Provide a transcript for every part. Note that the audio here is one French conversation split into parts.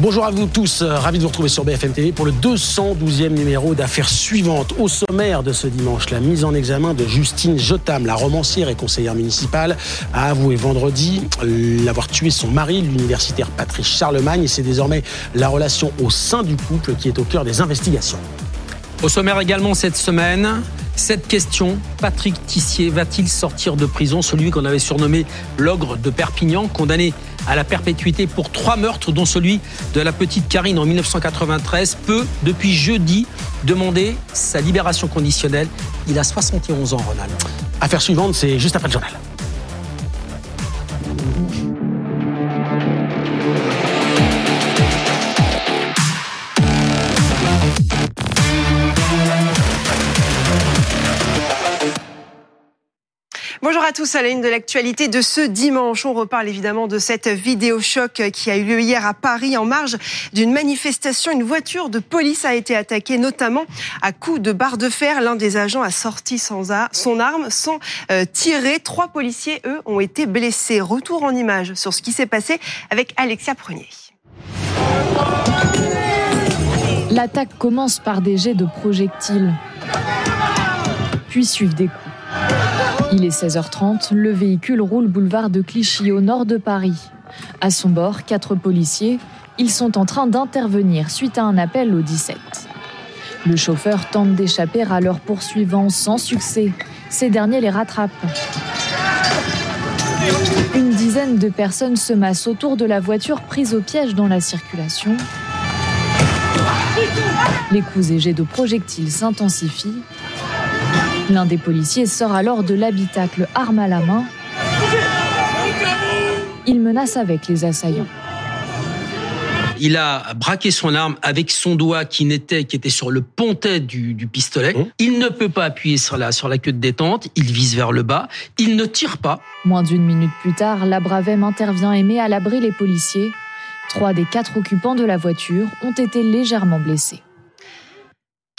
Bonjour à vous tous, euh, ravi de vous retrouver sur BFM TV pour le 212e numéro d'affaires suivantes. Au sommaire de ce dimanche, la mise en examen de Justine Jotam, la romancière et conseillère municipale, a avoué vendredi l'avoir tué son mari, l'universitaire Patrice Charlemagne, et c'est désormais la relation au sein du couple qui est au cœur des investigations. Au sommaire également cette semaine, cette question, Patrick Tissier va-t-il sortir de prison? Celui qu'on avait surnommé l'ogre de Perpignan, condamné à la perpétuité pour trois meurtres, dont celui de la petite Karine en 1993, peut, depuis jeudi, demander sa libération conditionnelle. Il a 71 ans, Ronald. Affaire suivante, c'est juste après le journal. Bonjour à tous à la une de l'actualité de ce dimanche. On reparle évidemment de cette vidéo choc qui a eu lieu hier à Paris en marge d'une manifestation. Une voiture de police a été attaquée notamment à coups de barre de fer. L'un des agents a sorti son arme sans euh, tirer. Trois policiers, eux, ont été blessés. Retour en image sur ce qui s'est passé avec Alexia Prunier. L'attaque commence par des jets de projectiles, puis suivent des coups. Il est 16h30, le véhicule roule boulevard de Clichy au nord de Paris. À son bord, quatre policiers. Ils sont en train d'intervenir suite à un appel au 17. Le chauffeur tente d'échapper à leurs poursuivants sans succès. Ces derniers les rattrapent. Une dizaine de personnes se massent autour de la voiture prise au piège dans la circulation. Les coups et jets de projectiles s'intensifient. L'un des policiers sort alors de l'habitacle arme à la main. Il menace avec les assaillants. Il a braqué son arme avec son doigt qui n'était qui était sur le pontet du, pistolet. Mmh. Il ne peut pas appuyer sur la sur la queue de détente. Il vise vers le bas. Il ne tire pas. Moins d'une minute plus tard, la Bravem intervient et met à l'abri les policiers. Trois des quatre occupants de la voiture ont été légèrement blessés.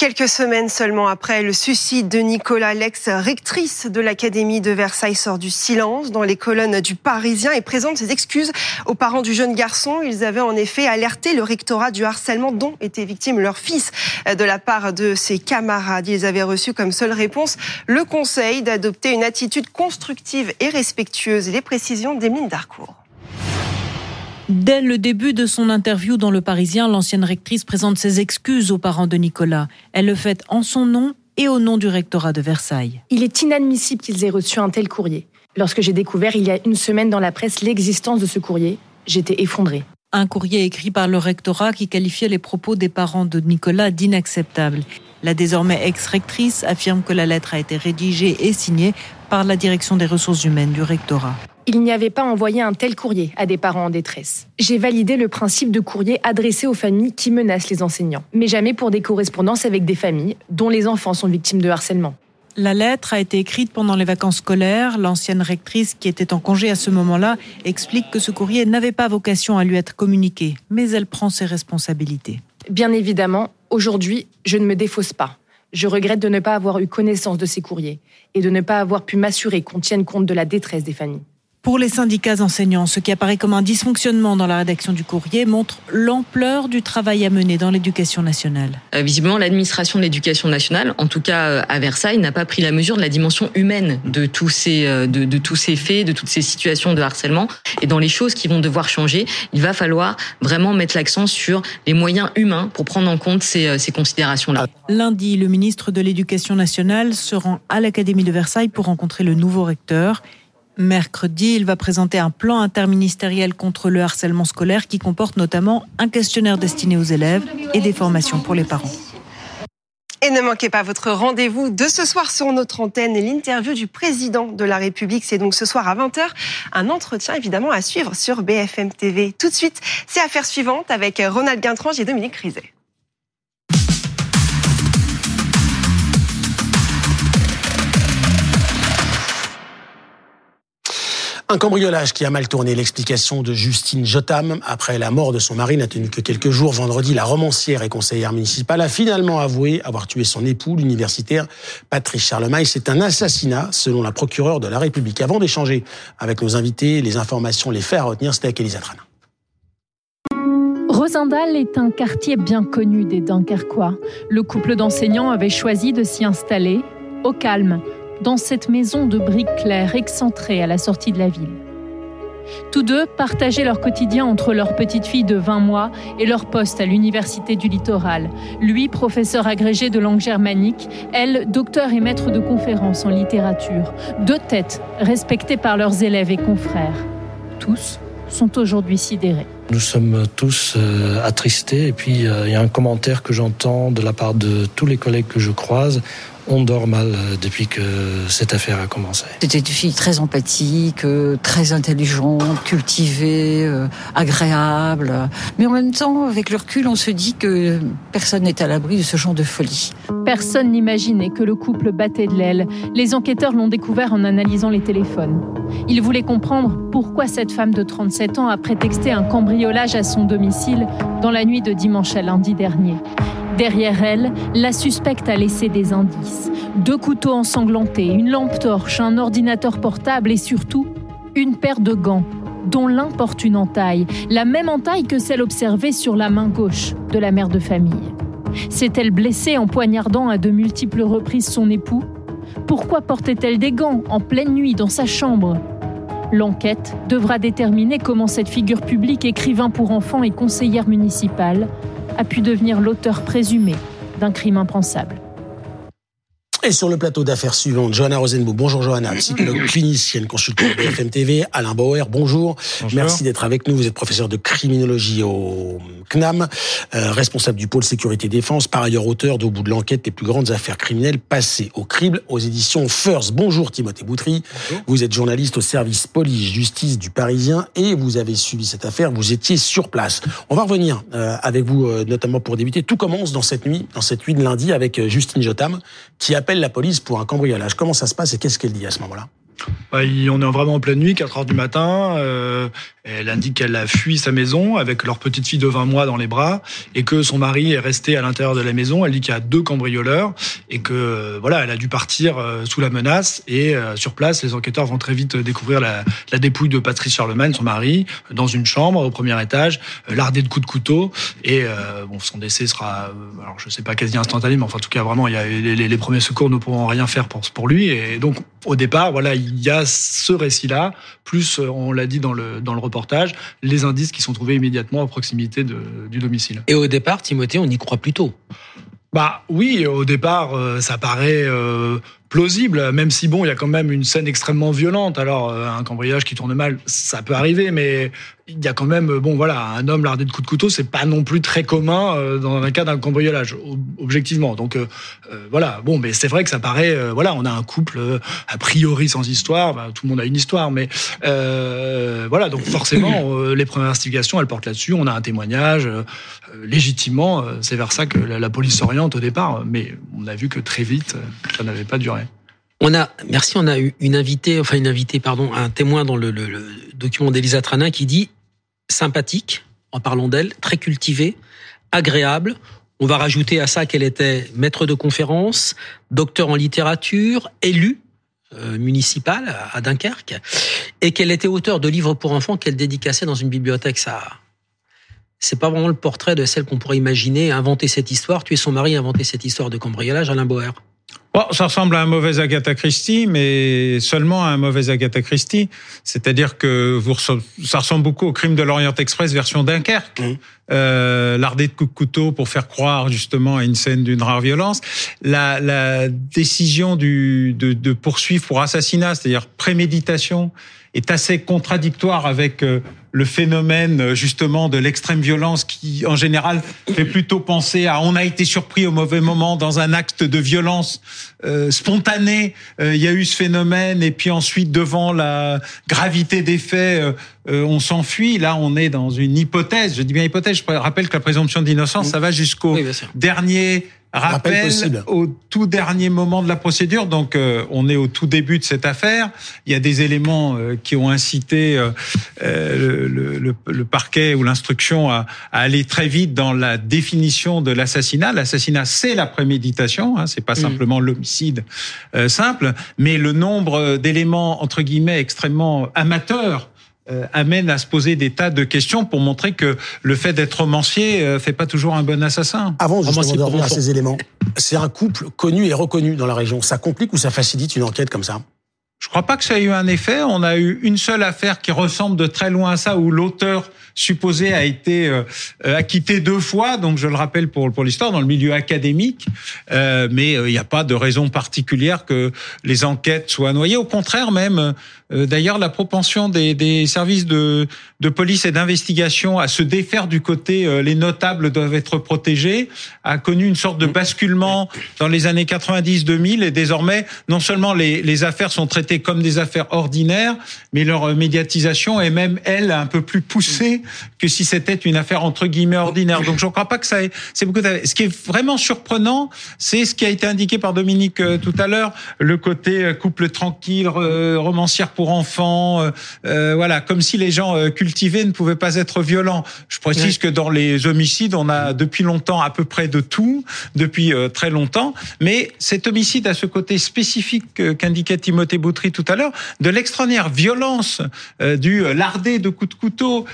Quelques semaines seulement après le suicide de Nicolas, l'ex-rectrice de l'Académie de Versailles sort du silence dans les colonnes du Parisien et présente ses excuses aux parents du jeune garçon. Ils avaient en effet alerté le rectorat du harcèlement dont était victime leur fils de la part de ses camarades. Ils avaient reçu comme seule réponse le conseil d'adopter une attitude constructive et respectueuse. Les précisions d'Emeline Darcourt. Dès le début de son interview dans Le Parisien, l'ancienne rectrice présente ses excuses aux parents de Nicolas. Elle le fait en son nom et au nom du rectorat de Versailles. Il est inadmissible qu'ils aient reçu un tel courrier. Lorsque j'ai découvert il y a une semaine dans la presse l'existence de ce courrier, j'étais effondrée. Un courrier écrit par le rectorat qui qualifiait les propos des parents de Nicolas d'inacceptables. La désormais ex-rectrice affirme que la lettre a été rédigée et signée par la direction des ressources humaines du rectorat il n'y avait pas envoyé un tel courrier à des parents en détresse. J'ai validé le principe de courrier adressé aux familles qui menacent les enseignants, mais jamais pour des correspondances avec des familles dont les enfants sont victimes de harcèlement. La lettre a été écrite pendant les vacances scolaires. L'ancienne rectrice, qui était en congé à ce moment-là, explique que ce courrier n'avait pas vocation à lui être communiqué, mais elle prend ses responsabilités. Bien évidemment, aujourd'hui, je ne me défausse pas. Je regrette de ne pas avoir eu connaissance de ces courriers et de ne pas avoir pu m'assurer qu'on tienne compte de la détresse des familles. Pour les syndicats enseignants, ce qui apparaît comme un dysfonctionnement dans la rédaction du courrier montre l'ampleur du travail à mener dans l'éducation nationale. Euh, visiblement, l'administration de l'éducation nationale, en tout cas euh, à Versailles, n'a pas pris la mesure de la dimension humaine de tous ces euh, de, tous ces faits, de toutes ces situations de harcèlement. Et dans les choses qui vont devoir changer, il va falloir vraiment mettre l'accent sur les moyens humains pour prendre en compte ces, ces considérations-là. Lundi, le ministre de l'Éducation nationale se rend à l'Académie de Versailles pour rencontrer le nouveau recteur. Mercredi, il va présenter un plan interministériel contre le harcèlement scolaire qui comporte notamment un questionnaire destiné aux élèves et des formations pour les parents. Et ne manquez pas votre rendez-vous de ce soir sur notre antenne, l'interview du président de la République. C'est donc ce soir à 20h, un entretien évidemment à suivre sur BFM TV. Tout de suite, c'est Affaire suivante avec Ronald Guintrange et Dominique Rizet. Un cambriolage qui a mal tourné. L'explication de Justine Jotam, après la mort de son mari, n'a tenu que quelques jours. Vendredi, la romancière et conseillère municipale a finalement avoué avoir tué son époux, l'universitaire Patrice Charlemagne. C'est un assassinat, selon la procureure de la République. Avant d'échanger avec nos invités, les informations, les faits à retenir, c'était avec Elisa Trana. Rosendal est un quartier bien connu des Dunkerquois. Le couple d'enseignants avait choisi de s'y installer au calme, dans cette maison de briques claires excentrée à la sortie de la ville. Tous deux partageaient leur quotidien entre leur petite fille de 20 mois et leur poste à l'Université du Littoral. Lui, professeur agrégé de langue germanique, elle, docteur et maître de conférences en littérature. Deux têtes respectées par leurs élèves et confrères. Tous sont aujourd'hui sidérés. Nous sommes tous euh, attristés et puis euh, il y a un commentaire que j'entends de la part de tous les collègues que je croise on dort mal euh, depuis que cette affaire a commencé. C'était une fille très empathique, euh, très intelligente, cultivée, euh, agréable. Mais en même temps, avec le recul, on se dit que personne n'est à l'abri de ce genre de folie. Personne n'imaginait que le couple battait de l'aile. Les enquêteurs l'ont découvert en analysant les téléphones. Ils voulaient comprendre pourquoi cette femme de 37 ans a prétexté un cambriolage à son domicile dans la nuit de dimanche à lundi dernier. Derrière elle, la suspecte a laissé des indices. Deux couteaux ensanglantés, une lampe torche, un ordinateur portable et surtout une paire de gants, dont l'un porte une entaille, la même entaille que celle observée sur la main gauche de la mère de famille. S'est-elle blessée en poignardant à de multiples reprises son époux? Pourquoi portait-elle des gants en pleine nuit dans sa chambre? L'enquête devra déterminer comment cette figure publique, écrivain pour enfants et conseillère municipale, a pu devenir l'auteur présumé d'un crime impensable. Et sur le plateau d'affaires suivante, Johanna Rosenbaum. Bonjour Johanna, psychologue clinicienne, consultante BFM TV. Alain Bauer, bonjour. Merci d'être avec nous. Vous êtes professeur de criminologie au CNAM, euh, responsable du pôle sécurité défense, par ailleurs auteur d'Au bout de l'enquête des plus grandes affaires criminelles passées au crible aux éditions First. Bonjour Timothée Boutry. Vous êtes journaliste au service police-justice du Parisien et vous avez suivi cette affaire. Vous étiez sur place. On va revenir euh, avec vous, euh, notamment pour débuter. Tout commence dans cette nuit, dans cette nuit de lundi, avec Justine Jotam, qui appelle la police pour un cambriolage. Comment ça se passe et qu'est-ce qu'elle dit à ce moment-là? Bah, on est vraiment en pleine nuit, 4 heures du matin. Euh, elle indique qu'elle a fui sa maison avec leur petite fille de 20 mois dans les bras et que son mari est resté à l'intérieur de la maison. Elle dit qu'il y a deux cambrioleurs et que euh, voilà, elle a dû partir euh, sous la menace. Et sur place, les enquêteurs vont très vite découvrir la, dépouille de Patrice Charlemagne, son mari, dans une chambre au premier étage, lardée de coups de couteau. Et bon, son décès sera, alors je sais pas quasi instantané, mais enfin en tout cas vraiment, il y a les, les, premiers secours ne pourront rien faire pour pour lui. Et donc au départ, voilà, il y a ce récit-là, plus, euh, on l'a dit dans le, dans le reportage, les indices qui sont trouvés immédiatement à proximité de, du domicile. Et au départ, Timothée, on y croit plutôt. Bah oui, au départ, euh, ça paraît euh, plausible, même si bon, il y a quand même une scène extrêmement violente. Alors, un cambriolage qui tourne mal, ça peut arriver, mais il y a quand même, bon voilà, un homme lardé de coups de couteau, c'est pas non plus très commun euh, dans un cas d'un cambriolage, objectivement. Donc euh, euh, voilà, bon, mais c'est vrai que ça paraît, voilà, on a un couple a priori sans histoire, bah, tout le monde a une histoire, mais voilà, donc forcément, les premières investigations, elles portent là-dessus. On a un témoignage, légitimement, c'est vers ça que la, police s'oriente au départ, mais on a vu que très vite, ça n'avait pas duré. On a, merci, on a eu une invitée, enfin une invitée, pardon, un témoin dans le, le, le document d'Elisa Tranin qui dit sympathique, en parlant d'elle, très cultivée, agréable. On va rajouter à ça qu'elle était maître de conférence, docteur en littérature, élue euh, municipale à Dunkerque, et qu'elle était auteur de livres pour enfants qu'elle dédicaçait dans une bibliothèque. Ça, c'est pas vraiment le portrait de celle qu'on pourrait imaginer inventer cette histoire, tuer son mari, inventer cette histoire de cambriolage, Alain Boer. Bon, ça ressemble à un mauvais Agatha Christie, mais seulement à un mauvais Agatha Christie. C'est-à-dire que vous, ça ressemble beaucoup au crime de l'Orient Express version Dunkerque. Mmh. Euh, L'ardé de coups de couteau pour faire croire justement à une scène d'une rare violence. La, la décision du, de, de poursuivre pour assassinat, c'est-à-dire préméditation est assez contradictoire avec le phénomène justement de l'extrême violence qui en général fait plutôt penser à on a été surpris au mauvais moment dans un acte de violence euh, spontané il y a eu ce phénomène et puis ensuite devant la gravité des faits on s'enfuit là on est dans une hypothèse je dis bien hypothèse je rappelle que la présomption d'innocence ça va jusqu'au dernier rappel, au tout dernier moment de la procédure. Donc, euh, on est au tout début de cette affaire. Il y a des éléments euh, qui ont incité euh, le, le, le, parquet ou l'instruction à, à, aller très vite dans la définition de l'assassinat. L'assassinat, c'est la préméditation. Hein, c'est pas mm. simplement l'homicide simple, mais le nombre d'éléments entre guillemets extrêmement amateurs euh, amène à se poser des tas de questions pour montrer que le fait d'être romancier euh, fait pas toujours un bon assassin. Avant justement de revenir à ces éléments, c'est un couple connu et reconnu dans la région. Ça complique ou ça facilite une enquête comme ça? Je crois pas que ça ait eu un effet. On a eu une seule affaire qui ressemble de très loin à ça, où l'auteur supposé a été euh, acquitté deux fois, donc je le rappelle pour, pour l'histoire, dans le milieu académique, euh, mais il n'y a pas de raison particulière que les enquêtes soient noyées. Au contraire, même, euh, d'ailleurs, la propension des, des services de, de, police et d'investigation à se défaire du côté euh, les notables doivent être protégés a connu une sorte de basculement dans les années 90-2000 et désormais, non seulement les, les, affaires sont traitées comme des affaires ordinaires, mais leur médiatisation est même, elle, un peu plus poussée que si c'était une affaire entre guillemets ordinaire. Donc je ne crois pas que ça ait, c'est beaucoup. Ce qui est vraiment surprenant, c'est ce qui a été indiqué par Dominique euh, tout à l'heure, le côté couple tranquille, romancière pour enfants, euh, euh, voilà, comme si les gens euh, cultivés ne pouvaient pas être violents. Je précise que dans les homicides, on a depuis longtemps à peu près de tout, depuis très longtemps, mais cet homicide a ce côté spécifique qu'indiquait Timothée Boutry tout à l'heure, de l'extraordinaire violence du lardé de coups de couteau,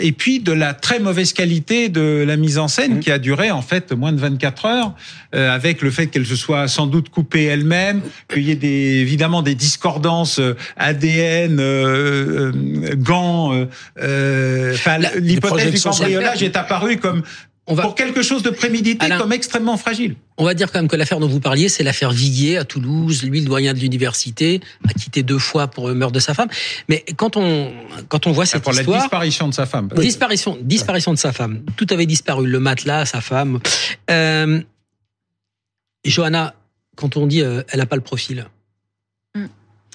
et puis de la très mauvaise qualité de la mise en scène mmh. qui a duré en fait moins de 24 heures, avec le fait qu'elle se soit sans doute coupée elle-même, qu'il y ait des, évidemment des discordances ADN, euh, euh, gants. Euh, enfin, l'hypothèse du cambriolage est apparue comme pour quelque chose de prémédité comme extrêmement fragile. On va dire quand même que l'affaire dont vous parliez, c'est l'affaire Viguier à Toulouse. Lui, le doyen de l'université, a quitté deux fois pour le meurtre de sa femme. Mais quand on quand on voit cette pour histoire, la disparition de sa femme. Disparition, disparition de sa femme. Tout avait disparu, le matelas, sa femme. Euh, Johanna, quand on dit elle n'a pas le profil,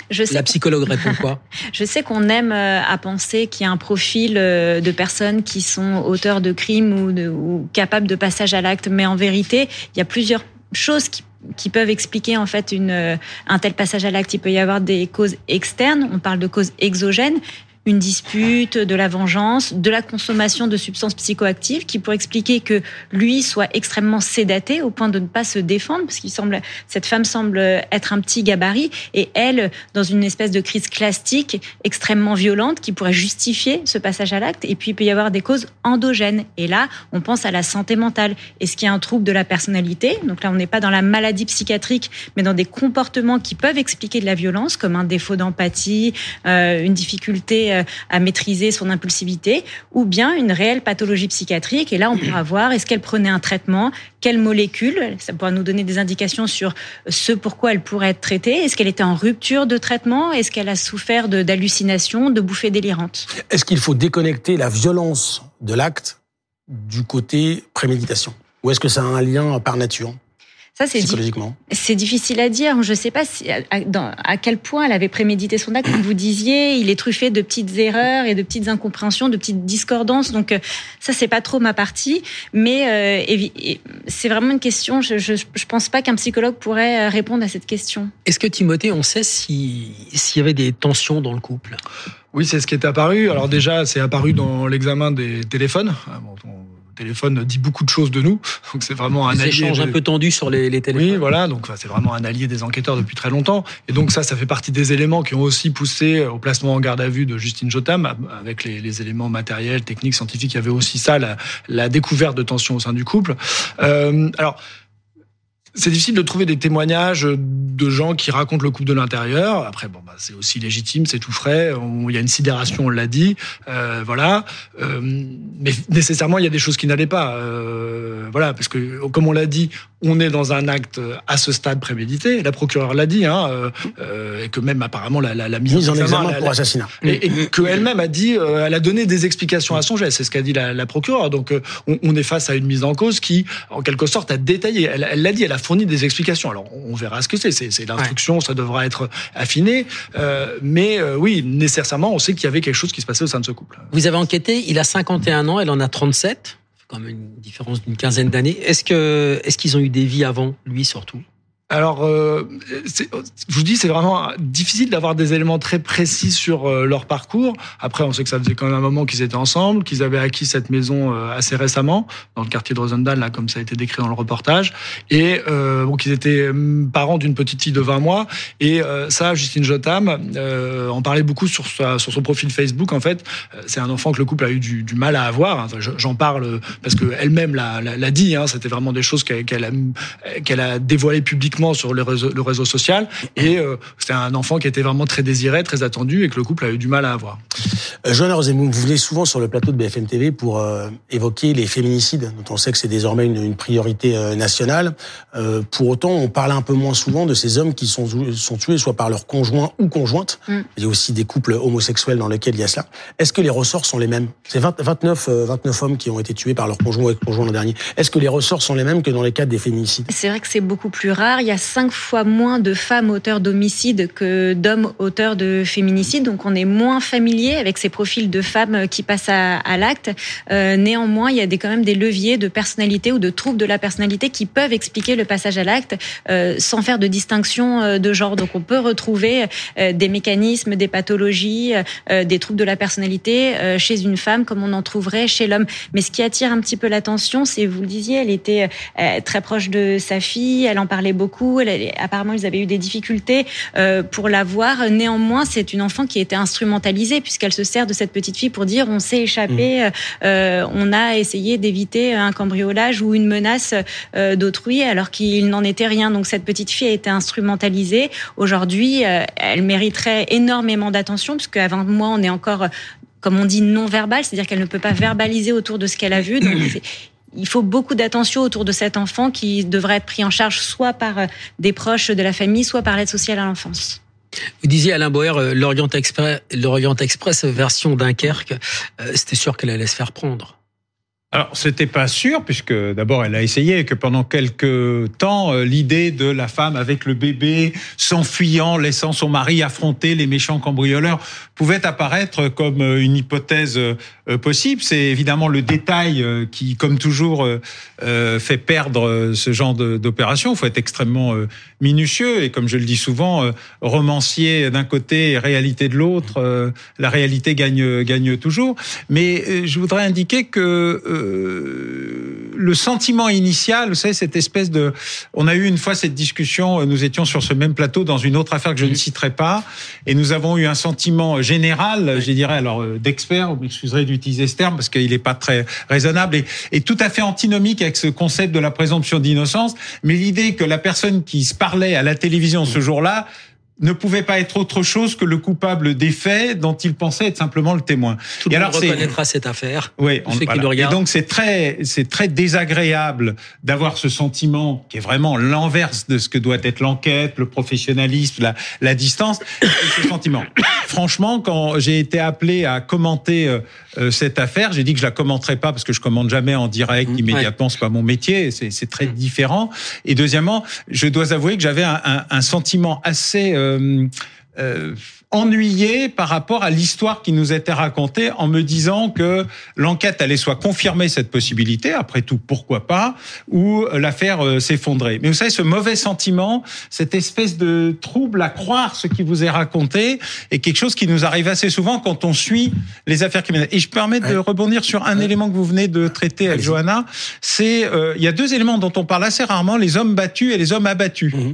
je sais la psychologue répond quoi Je sais qu'on aime euh, à penser qu'il y a un profil euh, de personnes qui sont auteurs de crimes ou, de, ou capables de passage à l'acte, mais en vérité, il y a plusieurs choses qui qui peuvent expliquer en fait une, euh, un tel passage à l'acte. Il peut y avoir des causes externes, on parle de causes exogènes, une dispute, de la vengeance, de la consommation de substances psychoactives, qui pourrait expliquer que lui soit extrêmement sédaté au point de ne pas se défendre, parce qu'il semble, cette femme semble être un petit gabarit, et elle, dans une espèce de crise classique extrêmement violente, qui pourrait justifier ce passage à l'acte. Et puis il peut y avoir des causes endogènes. Et là, on pense à la santé mentale. Est-ce qu'il y a un trouble de la personnalité? Donc là, on n'est pas dans la maladie psychiatrique, mais dans des comportements qui peuvent expliquer de la violence, comme un défaut d'empathie, euh, une difficulté euh, à maîtriser son impulsivité, ou bien une réelle pathologie psychiatrique. Et là, on pourra voir est-ce qu'elle prenait un traitement, quelle molécule, ça pourra nous donner des indications sur ce pourquoi elle pourrait être traitée. Est-ce qu'elle était en rupture de traitement? Est-ce qu'elle a souffert d'hallucinations, de, de bouffées délirantes? Est-ce qu'il faut déconnecter la violence de l'acte du côté préméditation? Ou est-ce que ça a un lien par nature? Ça, c'est C'est difficile à dire. Je ne sais pas si, à, quel point elle avait prémédité son acte. Comme vous disiez, il est truffé de petites erreurs et de petites incompréhensions, de petites discordances. Donc, euh, ça, c'est pas trop ma partie. Mais euh, c'est vraiment une question. Je ne pense pas qu'un psychologue pourrait euh, répondre à cette question. Est-ce que Timothée, on sait s'il y avait des tensions dans le couple? Oui, c'est ce qui est apparu. Alors déjà, c'est apparu dans l'examen des téléphones. Ah, téléphone dit beaucoup de choses de nous. Donc c'est vraiment un allié. échanges un peu tendus sur les, les téléphones. Oui, voilà. Donc c'est vraiment un allié des enquêteurs depuis très longtemps. Et donc ça, ça fait partie des éléments qui ont aussi poussé au placement en garde à vue de Justine Jotam, avec les, les éléments matériels, techniques, scientifiques. Il y avait aussi ça, la, la découverte de tensions au sein du couple. Euh, alors c'est difficile de trouver des témoignages de gens qui racontent le couple de l'intérieur. Après, bon, bah, c'est aussi légitime, c'est tout frais. Il y a une sidération, on l'a dit, euh, voilà. Euh, mais nécessairement, il y a des choses qui n'allaient pas, euh, voilà, parce que comme on l'a dit, on est dans un acte à ce stade prémédité. La procureure l'a dit, hein, euh, euh, et que même apparemment la, la, la mise, en examen, pour assassinat. Et, et qu'elle-même a dit, euh, elle a donné des explications à son geste. C'est ce qu'a dit la, la procureure. Donc euh, on, on, est face à une mise en cause qui, en quelque sorte, a détaillé. Elle l'a dit, elle a fourni des explications. Alors on verra ce que c'est. C'est l'instruction, ça devra être affiné. mais oui, nécessairement, on sait qu'il y avait quelque chose qui se passait au sein de ce couple. Vous avez enquêté. Il a 51 ans, elle en a 37 comme une différence d'une quinzaine d'années. Est-ce est-ce qu'ils ont eu des vies avant lui surtout? Alors, euh, je vous dis, c'est vraiment difficile d'avoir des éléments très précis sur euh, leur parcours. Après, on sait que ça faisait quand même un moment qu'ils étaient ensemble, qu'ils avaient acquis cette maison euh, assez récemment, dans le quartier de Rosendal, là, comme ça a été décrit dans le reportage, et euh, bon, qu'ils étaient hum, parents d'une petite fille de 20 mois. Et ça, Justine Jotam en parlait beaucoup sur, sa, sur son profil Facebook. En fait, c'est un enfant que le couple a eu du, du mal à avoir. Enfin, J'en parle parce que elle-même l'a dit. Hein, C'était vraiment des choses qu'elle qu a, qu'elle a dévoilées publiquement sur le réseau, le réseau social. Et euh, c'était un enfant qui était vraiment très désiré, très attendu et que le couple a eu du mal à avoir. Euh, Joanna Rosemont, vous venez souvent sur le plateau de BFM TV pour euh, évoquer les féminicides, dont on sait que c'est désormais une, une priorité euh, nationale. Euh, pour autant, on parle un peu moins souvent de ces hommes qui sont, sont tués soit par leur conjoint ou conjointe. Mm. Il y a aussi des couples homosexuels dans lesquels il y a cela. Est-ce que les ressorts sont les mêmes? C'est 29, 29 hommes qui ont été tués par leur conjoint ou conjoint l'an dernier. Est-ce que les ressorts sont les mêmes que dans les cas des féminicides? C'est vrai que c'est beaucoup plus rare. Il y a cinq fois moins de femmes auteurs d'homicides que d'hommes auteurs de féminicides. Donc on est moins familier avec ces profils de femmes qui passent à, l'acte. Euh, néanmoins, il y a quand même des leviers de personnalité ou de troubles de la personnalité qui peuvent expliquer le passage à l'acte euh, sans faire de distinction euh, de genre. Donc on peut retrouver des mécanismes, des pathologies, des troubles de la personnalité chez une femme comme on en trouverait chez l'homme. Mais ce qui attire un petit peu l'attention, c'est, vous le disiez, elle était très proche de sa fille, elle en parlait beaucoup, apparemment, ils avaient eu des difficultés euh, pour la voir. Néanmoins, c'est une enfant qui a été instrumentalisée puisqu'elle se sert de cette petite fille pour dire on s'est échappé, mmh. euh, on a essayé d'éviter un cambriolage ou une menace euh, d'autrui alors qu'il n'en était rien. Donc cette petite fille a été instrumentalisée. Aujourd'hui, euh, elle mériterait énormément d'attention puisque avant moi, on est encore comme on dit, non verbal, c'est-à-dire qu'elle ne peut pas verbaliser autour de ce qu'elle a vu. Donc, il faut beaucoup d'attention autour de cet enfant qui devrait être pris en charge soit par euh, des proches de la famille, soit par l'aide sociale à l'enfance. Vous disiez Alain Boer, euh, l'Orient Express, l'Orient Express version Dunkerque, euh, c'était sûr qu'elle allait se faire prendre. Alors, c'était pas sûr, puisque d'abord, elle a essayé, que pendant quelques temps, l'idée de la femme avec le bébé, s'enfuyant, laissant son mari affronter les méchants cambrioleurs, pouvait apparaître comme une hypothèse possible. C'est évidemment le détail qui, comme toujours, fait perdre ce genre d'opération. Il faut être extrêmement minutieux et, comme je le dis souvent, romancier d'un côté et réalité de l'autre. La réalité gagne, gagne toujours. Mais je voudrais indiquer que le sentiment initial, vous savez, cette espèce de... On a eu une fois cette discussion, nous étions sur ce même plateau dans une autre affaire que je ne citerai pas, et nous avons eu un sentiment général, je dirais, alors d'expert, vous m'excuserez d'utiliser ce terme parce qu'il n'est pas très raisonnable, et, et, tout à fait antinomique avec ce concept de la présomption d'innocence, mais l'idée que la personne qui se parlait à la télévision ce jour-là ne pouvait pas être autre chose que le coupable des faits dont il pensait être simplement le témoin. Tout le monde reconnaîtra cette affaire. Oui, on, voilà. Et donc c'est très, c'est très désagréable d'avoir ce sentiment qui est vraiment l'inverse de ce que doit être l'enquête, le professionnalisme, la, la distance. ce sentiment. Franchement, quand j'ai été appelé à commenter euh, cette affaire, j'ai dit que je la commenterais pas parce que je commande jamais en direct mmh, immédiatement, ouais. c'est pas mon métier, c'est très mmh. différent. Et deuxièmement, je dois avouer que j'avais un, un, un, sentiment assez euh, euh, euh ennuyé par rapport à l'histoire qui nous était racontée en me disant que l'enquête allait soit confirmer cette possibilité, après tout pourquoi pas, ou l'affaire euh, s'effondrer. Mais vous savez, ce mauvais sentiment, cette espèce de trouble à croire ce qui vous est raconté, est quelque chose qui nous arrive assez souvent quand on suit les affaires criminelles. Et je permets de rebondir sur un élément que vous venez de traiter avec Johanna, c'est euh, il y a deux éléments dont on parle assez rarement, les hommes battus et les hommes abattus. Mmh.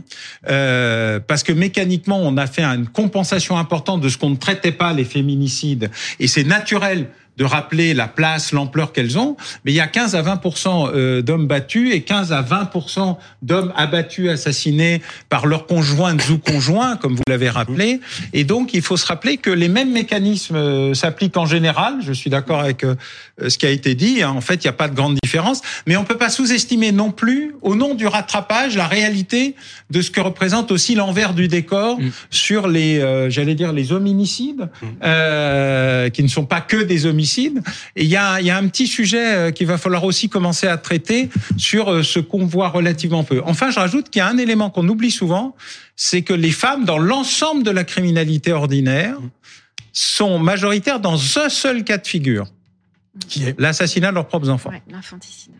Euh, parce que mécaniquement, on a fait une compensation importante de ce qu'on ne traitait pas les féminicides. Et c'est naturel de rappeler la place, l'ampleur qu'elles ont, mais il y a 15 à 20% euh, d'hommes battus et 15 à 20% d'hommes abattus, assassinés par leurs conjoints ou conjoints, comme vous l'avez rappelé. Et donc, il faut se rappeler que les mêmes mécanismes euh, s'appliquent en général. Je suis d'accord avec euh, ce qui a été dit. Hein. En fait, il n'y a pas de grande différence. Mais on ne peut pas sous-estimer non plus, au nom du rattrapage, la réalité de ce que représente aussi l'envers du décor mm. sur les, j'allais dire, les hominicides, mm. euh, qui ne sont pas que des homicides et il y a, y a un petit sujet euh, qu'il va falloir aussi commencer à traiter sur euh, ce qu'on voit relativement peu. Enfin, je rajoute qu'il y a un élément qu'on oublie souvent, c'est que les femmes, dans l'ensemble de la criminalité ordinaire, sont majoritaires dans un seul cas de figure, qui est l'assassinat de leurs propres enfants. Ouais, l'infanticide.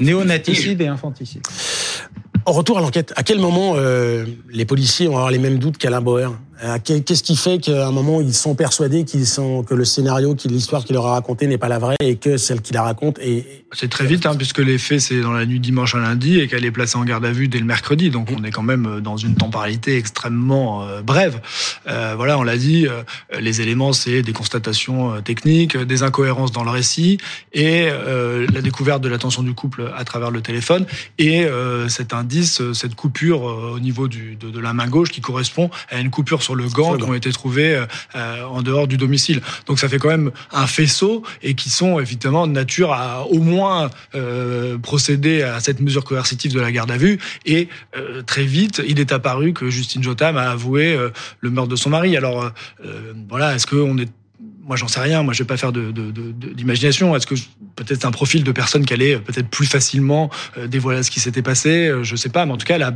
Néonaticide et infanticide. En retour à l'enquête, à quel moment euh, les policiers vont avoir les mêmes doutes qu'Alain Bauer qu'est-ce qui fait qu'à un moment ils sont persuadés qu'ils sont que le scénario, que l'histoire qu'il leur a racontée n'est pas la vraie et que celle qu'il la raconte est c'est très vite hein, puisque les faits c'est dans la nuit dimanche à lundi et qu'elle est placée en garde à vue dès le mercredi donc on est quand même euh, dans une temporalité extrêmement euh, brève. Euh, voilà, on l'a dit, les éléments c'est des constatations techniques, des incohérences dans le récit et la découverte de l'attention du couple à travers le téléphone et cet indice, cette coupure au niveau du, de, de, la main gauche qui correspond à une coupure sur le gant qui ont été trouvés euh, euh, en dehors du domicile. Donc ça fait quand même un faisceau et qui sont évidemment de nature à au moins euh, procéder à cette mesure coercitive de la garde à vue. Et très vite, il est apparu que Justine Jotam a avoué le meurtre de son mari. Alors voilà, est-ce qu'on est moi j'en sais rien, moi je vais pas faire de, d'imagination. Est-ce que peut-être un profil de personne qui allait peut-être plus facilement euh, dévoiler ce qui s'était passé, euh, je sais pas, mais en tout cas elle a,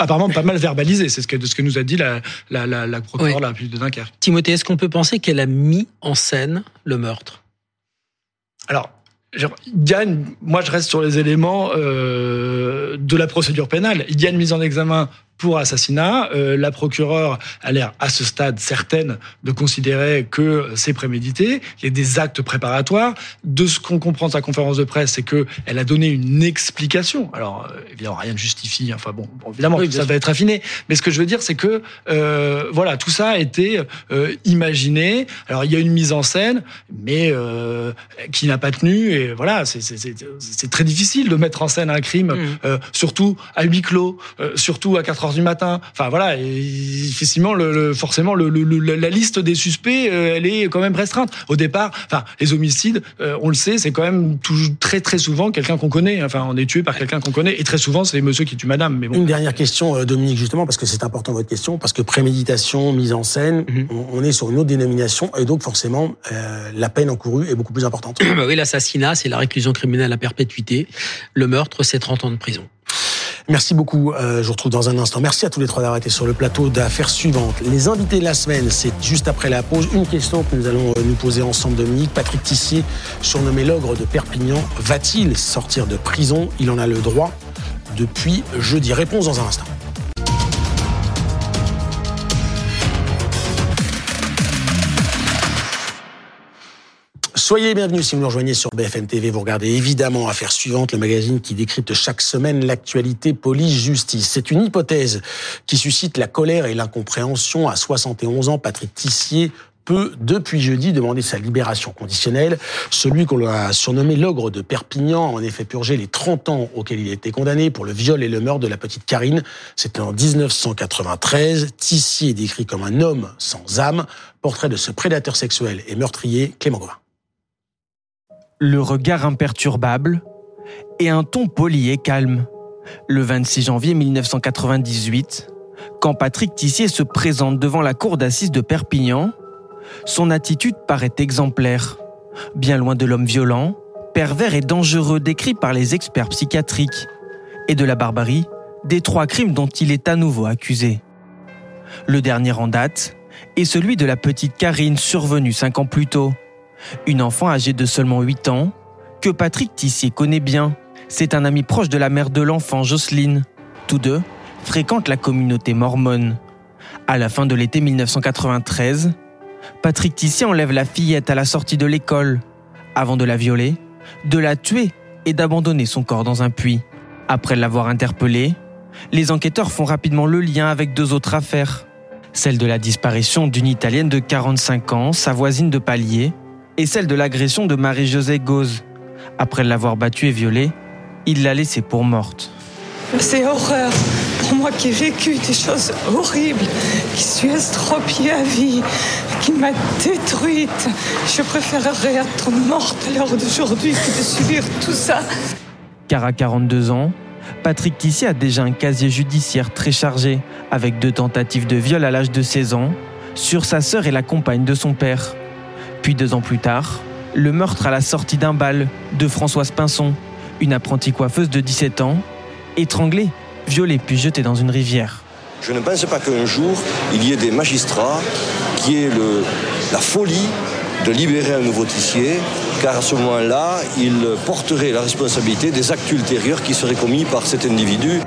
apparemment pas mal verbalisé. C'est ce que de ce que nous a dit la la, la, la procureure la de Dunkerque. Timothée, est-ce qu'on peut penser qu'elle a mis en scène le meurtre? Alors Diane, moi je reste sur les éléments euh, de la procédure pénale. Il y a une mise en examen pour assassinat. Euh, la procureure a l'air à ce stade certaine de considérer que c'est prémédité. Il y a des actes préparatoires. De ce qu'on comprend de sa conférence de presse, c'est que elle a donné une explication. Alors euh, évidemment rien ne justifie. Enfin bon, évidemment ça va être affiné. Mais ce que je veux dire, c'est que euh, voilà tout ça a été euh, imaginé. Alors il y a une mise en scène, mais euh, qui n'a pas tenu. Et voilà, c'est très difficile de mettre en scène un crime, mmh. surtout à huis clos, surtout à 4 du matin. Enfin voilà, effectivement, le, forcément, le, la liste des suspects, euh, elle est quand même restreinte. Au départ, enfin, les homicides, euh, on le sait, c'est quand même très très souvent quelqu'un qu'on connaît. Enfin, on est tué par quelqu'un qu'on connaît, et très souvent, c'est monsieur qui tue madame. Mais bon. Une dernière question, euh, Dominique, justement, parce que c'est important votre question, parce que préméditation, mise en scène, mhm. on, est sur une autre dénomination, et donc forcément, la peine encourue est beaucoup plus importante. Oui, l'assassinat, c'est la réclusion criminelle à perpétuité. Le meurtre, c'est 30 ans de prison. Merci beaucoup. Euh, je vous retrouve dans un instant. Merci à tous les trois d'avoir été sur le plateau d'affaires suivantes. Les invités de la semaine, c'est juste après la pause. Une question que nous allons euh, nous poser ensemble, Dominique. Patrick Tissier, surnommé l'ogre de Perpignan, va-t-il sortir de prison? Il en a le droit depuis jeudi. Réponse dans un instant. Soyez les bienvenus si vous nous rejoignez sur BFM TV. Vous regardez évidemment Affaires suivantes, le magazine qui décrypte chaque semaine l'actualité police-justice. C'est une hypothèse qui suscite la colère et l'incompréhension. À 71 ans, Patrick Tissier peut, depuis jeudi, demander sa libération conditionnelle. Celui qu'on a surnommé l'ogre de Perpignan a en effet purgé les 30 ans auxquels il a été condamné pour le viol et le meurtre de la petite Karine. C'était en 1993. Tissier est décrit comme un homme sans âme. Portrait de ce prédateur sexuel et meurtrier, Clément Gauvin le regard imperturbable et un ton poli et calme. Le 26 janvier 1998, quand Patrick Tissier se présente devant la cour d'assises de Perpignan, son attitude paraît exemplaire, bien loin de l'homme violent, pervers et dangereux décrit par les experts psychiatriques, et de la barbarie des trois crimes dont il est à nouveau accusé. Le dernier en date est celui de la petite Karine survenue cinq ans plus tôt une enfant âgée de seulement 8 ans, que Patrick Tissier connaît bien. C'est un ami proche de la mère de l'enfant, Jocelyne. Tous deux fréquentent la communauté mormone. À la fin de l'été 1993, Patrick Tissier enlève la fillette à la sortie de l'école, avant de la violer, de la tuer et d'abandonner son corps dans un puits. Après l'avoir interpellée, les enquêteurs font rapidement le lien avec deux autres affaires. Celle de la disparition d'une Italienne de 45 ans, sa voisine de palier, est celle de l'agression de Marie-Josée Gauze. Après l'avoir battue et violée, il l'a laissée pour morte. C'est horreur pour moi qui ai vécu des choses horribles, qui suis estropiée à vie, qui m'a détruite. Je préférerais être morte à l'heure d'aujourd'hui que de subir tout ça. Car à 42 ans, Patrick Tissier a déjà un casier judiciaire très chargé, avec deux tentatives de viol à l'âge de 16 ans, sur sa sœur et la compagne de son père. Puis deux ans plus tard, le meurtre à la sortie d'un bal de Françoise Pinson, une apprentie coiffeuse de 17 ans, étranglée, violée puis jetée dans une rivière. Je ne pense pas qu'un jour, il y ait des magistrats qui aient le, la folie de libérer un nouveau tissier, car à ce moment-là, il porterait la responsabilité des actes ultérieurs qui seraient commis par cet individu.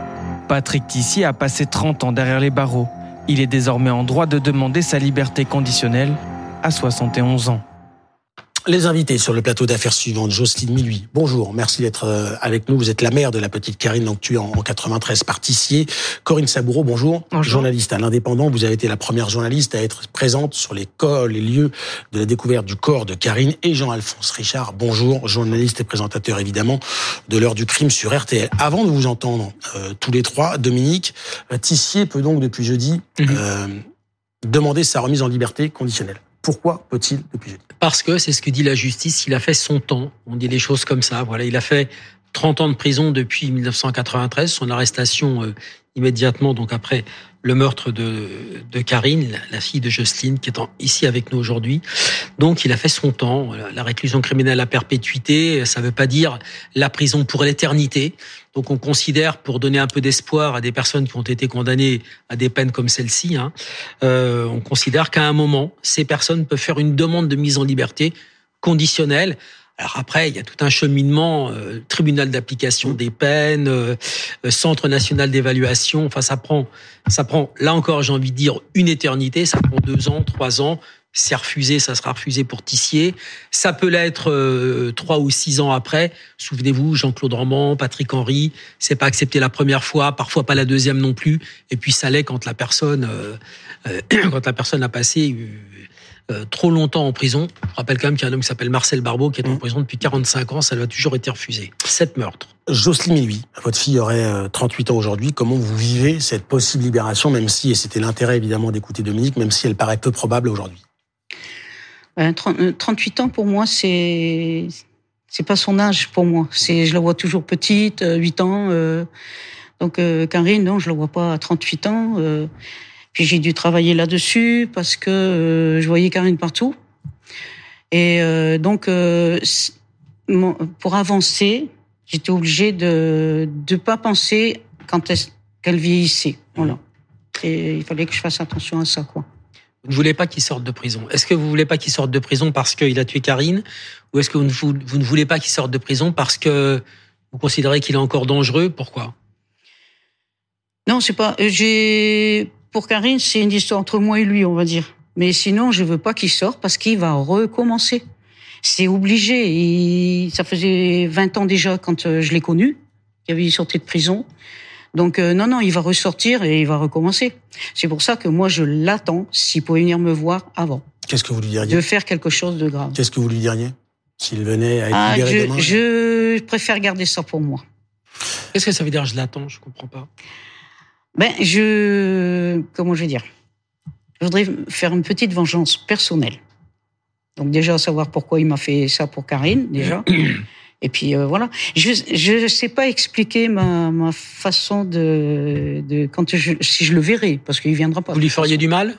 Patrick Tissier a passé 30 ans derrière les barreaux. Il est désormais en droit de demander sa liberté conditionnelle à 71 ans. Les invités sur le plateau d'affaires suivantes, Jocelyne Miluy. Bonjour, merci d'être euh, avec nous. Vous êtes la mère de la petite Karine, donc tuée en 93 par Tissier. Corinne Saboureau, bonjour. Journaliste à l'Indépendant, vous avez été la première journaliste à être présente sur les, les lieux de la découverte du corps de Karine. Et Jean-Alphonse Richard, bonjour, journaliste et présentateur évidemment de l'heure du crime sur RTL. Avant de vous entendre euh, tous les trois, Dominique, euh, Tissier peut donc depuis jeudi mhm. demander sa remise en liberté conditionnelle. Pourquoi peut-il depuis jeudi Parce que c'est ce que dit la justice, il a fait son temps. On dit les choses comme ça. Voilà, il a fait 30 ans de prison depuis 1993, son arrestation euh, immédiatement donc après le meurtre de, de Karine, la fille de Jocelyne, qui est ici avec nous aujourd'hui. Donc, il a fait son temps. La réclusion criminelle à perpétuité, ça ne veut pas dire la prison pour l'éternité. Donc, on considère, pour donner un peu d'espoir à des personnes qui ont été condamnées à des peines comme celle-ci, hein, euh, on considère qu'à un moment, ces personnes peuvent faire une demande de mise en liberté conditionnelle alors après, il y a tout un cheminement, euh, tribunal d'application des peines, euh, euh, centre national d'évaluation. Enfin, ça prend, ça prend. Là encore, j'ai envie de dire une éternité. Ça prend deux ans, trois ans. C'est refusé, ça sera refusé pour Tissier. Ça peut l'être trois ou six ans après. Souvenez-vous, Jean-Claude Roman, Patrick Henry, c'est pas accepté la première fois, parfois pas la deuxième non plus. Et puis ça l'est quand la personne, quand la personne a passé euh, trop longtemps en prison. Je rappelle quand même qu'il y a un homme qui s'appelle Marcel Barbeau qui est en mm. prison depuis 45 ans. Ça lui a toujours été refusé. Sept meurtres. Jocelyne Milly, votre fille aurait 38 euh, ans aujourd'hui. Comment vous vivez cette possible libération, même si, et c'était l'intérêt évidemment d'écouter Dominique, même si elle paraît peu probable aujourd'hui? 38 ben, ans pour moi, c'est c'est pas son âge pour moi. C'est je la vois toujours petite, 8 euh, ans. donc Karine, non, je la vois pas à 38 ans. Puis j'ai dû travailler là-dessus parce que euh, je voyais Karine partout. Et euh, donc, euh, pour avancer, j'étais obligée de ne pas penser quand qu'elle vieillissait. Voilà. Et il fallait que je fasse attention à ça, quoi. Vous ne voulez pas qu'il sorte de prison. Est-ce que vous voulez pas qu'il sorte de prison parce qu'il a tué Karine Ou est-ce que vous ne, vous ne voulez pas qu'il sorte de prison parce que vous considérez qu'il est encore dangereux? Pourquoi? Non, c'est pas. J'ai pour Karine, c'est une histoire entre moi et lui, on va dire. Mais sinon, je veux pas qu'il sorte parce qu'il va recommencer. C'est obligé. ça faisait 20 ans déjà quand euh, je l'ai connu. Il avait sorti de prison. Donc euh, non, non, il va ressortir et il va recommencer. C'est pour ça que moi, je l'attends s'il pouvait venir me voir avant. Qu'est-ce que vous lui diriez? De faire quelque chose de grave. Qu'est-ce que vous lui diriez? S'il venait à être ah, libéré je, demain Je préfère garder ça pour moi. Qu'est-ce que ça veut dire je l'attends? Je comprends pas. Ben, je, comment je vais dire, je voudrais faire une petite vengeance personnelle. Donc déjà savoir pourquoi il m'a fait ça pour Karine déjà. Et puis euh, voilà, je ne sais pas expliquer ma, ma façon de, de quand je, si je le verrai parce qu'il viendra pas. Vous lui feriez du mal?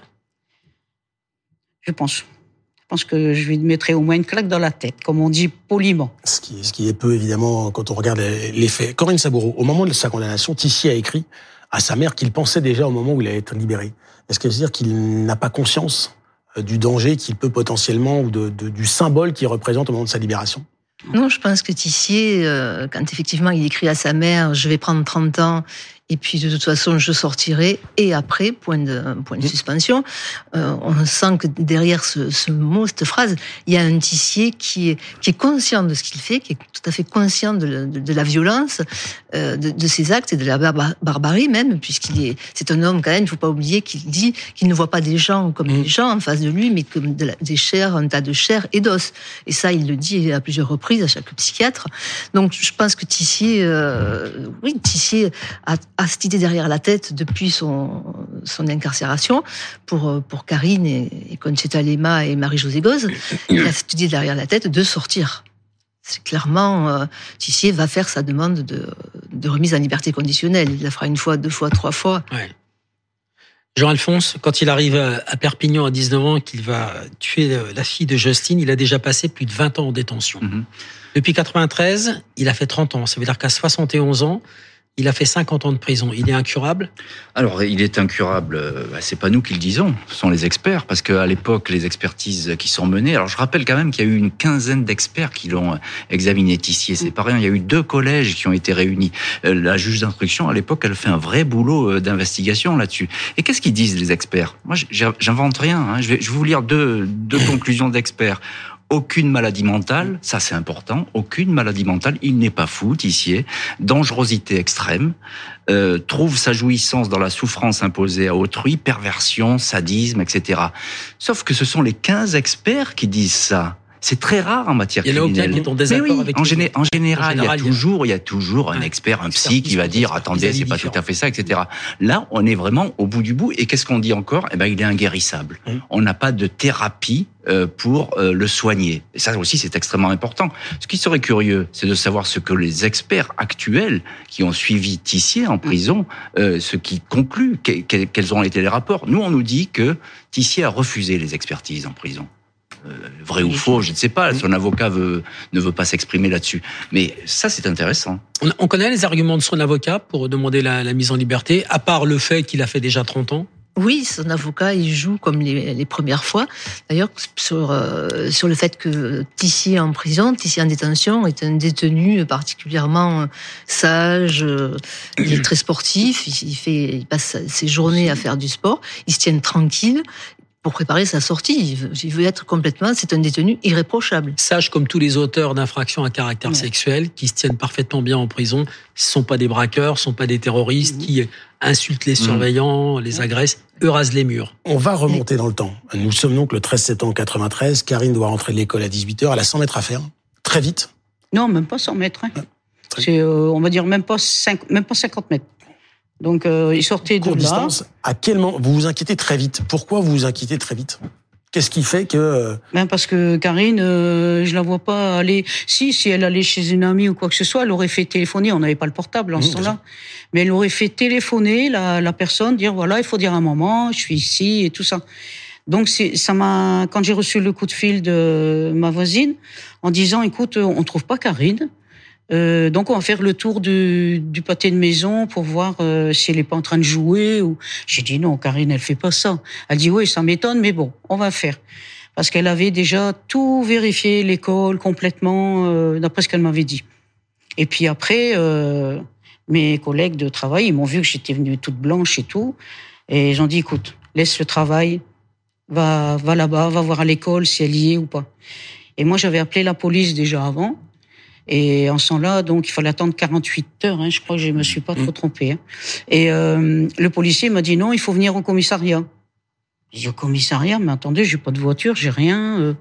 Je pense. Je pense que je lui mettrai au moins une claque dans la tête, comme on dit poliment. Ce qui, ce qui est peu évidemment quand on regarde les, faits. Corinne Saboureau, au moment de sa condamnation, Tissier a écrit à sa mère qu'il pensait déjà au moment où il allait être libéré. Est-ce que veut dire qu'il n'a pas conscience euh, du danger qu'il peut potentiellement ou de, du symbole qu'il représente au moment de sa libération? Non, je pense que Tissier, euh, quand effectivement il écrit à sa mère, je vais prendre 30 ans Et puis de toute façon, je sortirai. Et après, point de, point de suspension, euh, on sent que derrière ce, ce, mot, cette phrase, il y a un tissier qui est, qui est conscient de ce qu'il fait, qui est tout à fait conscient de, de, de la violence, euh, de, de, ses actes et de la barbarie même, puisqu'il est, c'est un homme quand même. Il ne faut pas oublier qu'il dit qu'il ne voit pas des gens comme des gens en face de lui, mais comme de la, des chairs, un tas de chair et d'os. Et ça, il le dit à plusieurs reprises à chaque psychiatre. Donc, je pense que Tissier, euh, oui, Tissier a a cette idée derrière la tête depuis son, son incarcération pour, pour Karine et, et Conchita Lema et Marie-Josée Goz. Il a cette idée derrière la tête de sortir. C'est clairement, euh, Tissier va faire sa demande de, de, remise en liberté conditionnelle. Il la fera une fois, deux fois, trois fois. Ouais. Jean-Alphonse, quand il arrive à Perpignan à 19 ans, qu'il va tuer la fille de Justine, il a déjà passé plus de 20 ans en détention. Mm -hmm. Depuis 93, il a fait 30 ans. Ça veut dire qu'à 71 ans, il a fait 50 ans de prison. Il est incurable Alors, il est incurable. C'est pas nous qui le disons, ce sont les experts, parce qu'à l'époque, les expertises qui sont menées. Alors, je rappelle quand même qu'il y a eu une quinzaine d'experts qui l'ont examiné ici. C'est pas rien. Il y a eu deux collèges qui ont été réunis. La juge d'instruction, à l'époque, elle fait un vrai boulot d'investigation là-dessus. Et qu'est-ce qu'ils disent les experts? Moi, j'invente rien. Hein. Je, vais, je vais vous lire deux, deux conclusions d'experts aucune maladie mentale, ça c'est important, aucune maladie mentale, il n'est pas fou, Tissier, dangerosité extrême, euh, trouve sa jouissance dans la souffrance imposée à autrui, perversion, sadisme, etc. Sauf que ce sont les 15 experts qui disent ça. C'est très rare en matière il y criminelle. Il y en oui, avec géné général, en, général, il y a toujours, il y a toujours un expert, un psy qui va dire attendez, c'est pas tout à fait ça, etc. Là, on est vraiment au bout du bout. Et qu'est-ce qu'on dit encore? Eh ben, il est inguérissable. Mmh. On n'a pas de thérapie pour le soigner. Et ça aussi, c'est extrêmement important. Ce qui serait curieux, c'est de savoir ce que les experts actuels qui ont suivi Tissier en prison, euh, ce qui conclut, quels ont été les rapports. Nous, on nous dit que Tissier a refusé les expertises en prison. Euh, vrai ou faux, je ne sais pas. Son avocat veut, ne veut pas s'exprimer là-dessus. Mais ça, c'est intéressant. On, on, connaît les arguments de son avocat pour demander la, la mise en liberté, à part le fait qu'il a fait déjà 30 ans? Oui, son avocat, il joue comme les, les premières fois. D'ailleurs, sur, euh, sur le fait que Tissier en prison, Tissier en détention, est un détenu particulièrement sage, il est très sportif, il, fait, il passe ses journées à faire du sport, il se tient tranquille, pour préparer sa sortie. Il veut, être complètement, c'est un détenu irréprochable. Sage comme tous les auteurs d'infractions à caractère ouais. sexuel, qui se tiennent parfaitement bien en prison, ce sont pas des braqueurs, ce sont pas des terroristes mmh. qui insultent les surveillants, mmh. les agressent, eux rasent les murs. On va remonter dans le temps. Nous sommes donc le 13 septembre 93. Karine doit rentrer de l'école à 18h. Elle a 100 mètres à faire. Très vite. Non, même pas 100 mètres. Hein. C'est, euh, on va dire, même pas, 5, même pas 50 mètres. Donc, euh, il sortait de là. distance. À quel moment vous vous inquiétez très vite Pourquoi vous vous inquiétez très vite? Qu'est-ce qui fait que ben parce que Karine, euh, je la vois pas aller. Si, si elle allait chez une amie ou quoi que ce soit, elle aurait fait téléphoner. On n'avait pas le portable en mmh, ce temps-là, mais elle aurait fait téléphoner la, la personne, dire voilà, il faut dire un moment, je suis ici et tout ça. Donc ça m'a quand j'ai reçu le coup de fil de ma voisine en disant écoute, on trouve pas Karine. Euh, donc on va faire le tour du, du pâté de maison pour voir euh, si elle est pas en train de jouer. Ou j'ai dit non, Karine, elle fait pas ça. Elle dit oui, ça m'étonne, mais bon, on va faire parce qu'elle avait déjà tout vérifié l'école complètement euh, d'après ce qu'elle m'avait dit. Et puis après, euh, mes collègues de travail, ils m'ont vu que j'étais venue toute blanche et tout, et ils ont dit écoute, laisse le travail, va va là-bas, va voir à l'école si elle y est ou pas. Et moi j'avais appelé la police déjà avant. Et en ce temps-là, donc, il fallait attendre 48 heures. Hein, je crois que je me suis pas trop trompée. Hein. Et euh, le policier m'a dit non, il faut venir au commissariat. J'ai dit au commissariat, mais attendez, j'ai pas de voiture, j'ai rien. Euh.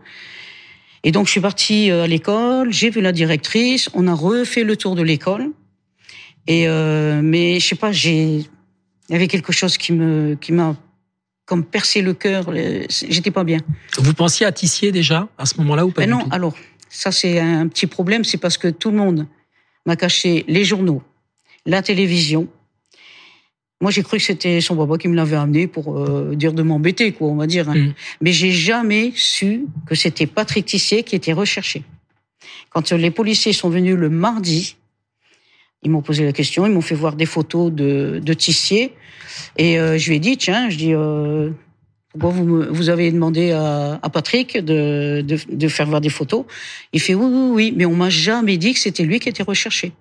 Et donc, je suis partie à l'école, j'ai vu la directrice, on a refait le tour de l'école. Et euh, mais je sais pas, j'ai, il y avait quelque chose qui me, qui m'a comme percé le cœur. J'étais pas bien. Vous pensiez à Tissier déjà à ce moment-là ou pas mais Non, alors ça, c'est un petit problème, c'est parce que tout le monde m'a caché les journaux, la télévision. Moi, j'ai cru que c'était son papa qui me l'avait amené pour euh, dire de m'embêter, quoi, on va dire. Hein. Mmh. Mais j'ai jamais su que c'était Patrick Tissier qui était recherché. Quand les policiers sont venus le mardi, ils m'ont posé la question, ils m'ont fait voir des photos de, de Tissier, et euh, je lui ai dit, tiens, je dis, euh, pourquoi vous, vous avez demandé à, à Patrick de, de, de, faire voir des photos Il fait oui, oui, oui, mais on m'a jamais dit que c'était lui qui était recherché.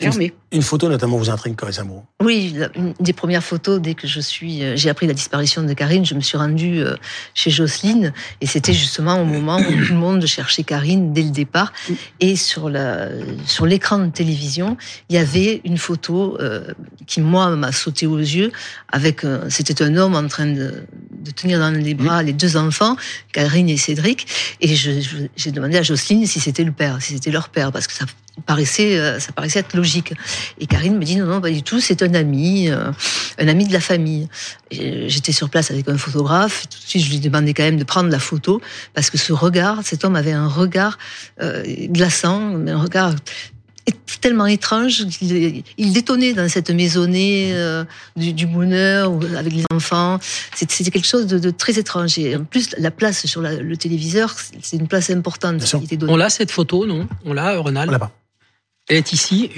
Une, photo notamment vous intrigue, Saboureau Oui, une des premières photos, dès que je suis, euh, j'ai appris la disparition de Karine, je me suis rendue euh, chez Jocelyne, et c'était justement au moment où tout le monde cherchait Karine dès le départ. Et sur la, sur l'écran de télévision, il y avait une photo euh, qui moi m'a sauté aux yeux. Avec, c'était un homme en train de, de, tenir dans les bras les deux enfants, Karine et Cédric, et j'ai demandé à Jocelyne si c'était le père, si c'était leur père, parce que ça paraissait, euh, ça paraissait être logique. Et Karine me dit non, non, pas du tout, c'est un ami, euh, un ami de la famille. J'étais sur place avec un photographe, tout de suite je lui demandais quand même de prendre la photo, parce que ce regard, cet homme avait un regard euh, glaçant, un regard tellement étrange qu'il il détonnait dans cette maisonnée du, du bonheur avec les enfants. C'était quelque chose de, très étrange. Et en plus, la place sur le téléviseur, c'est une place importante. On l'a cette photo, non? On l'a, Ronald On l'a pas. Elle est ici.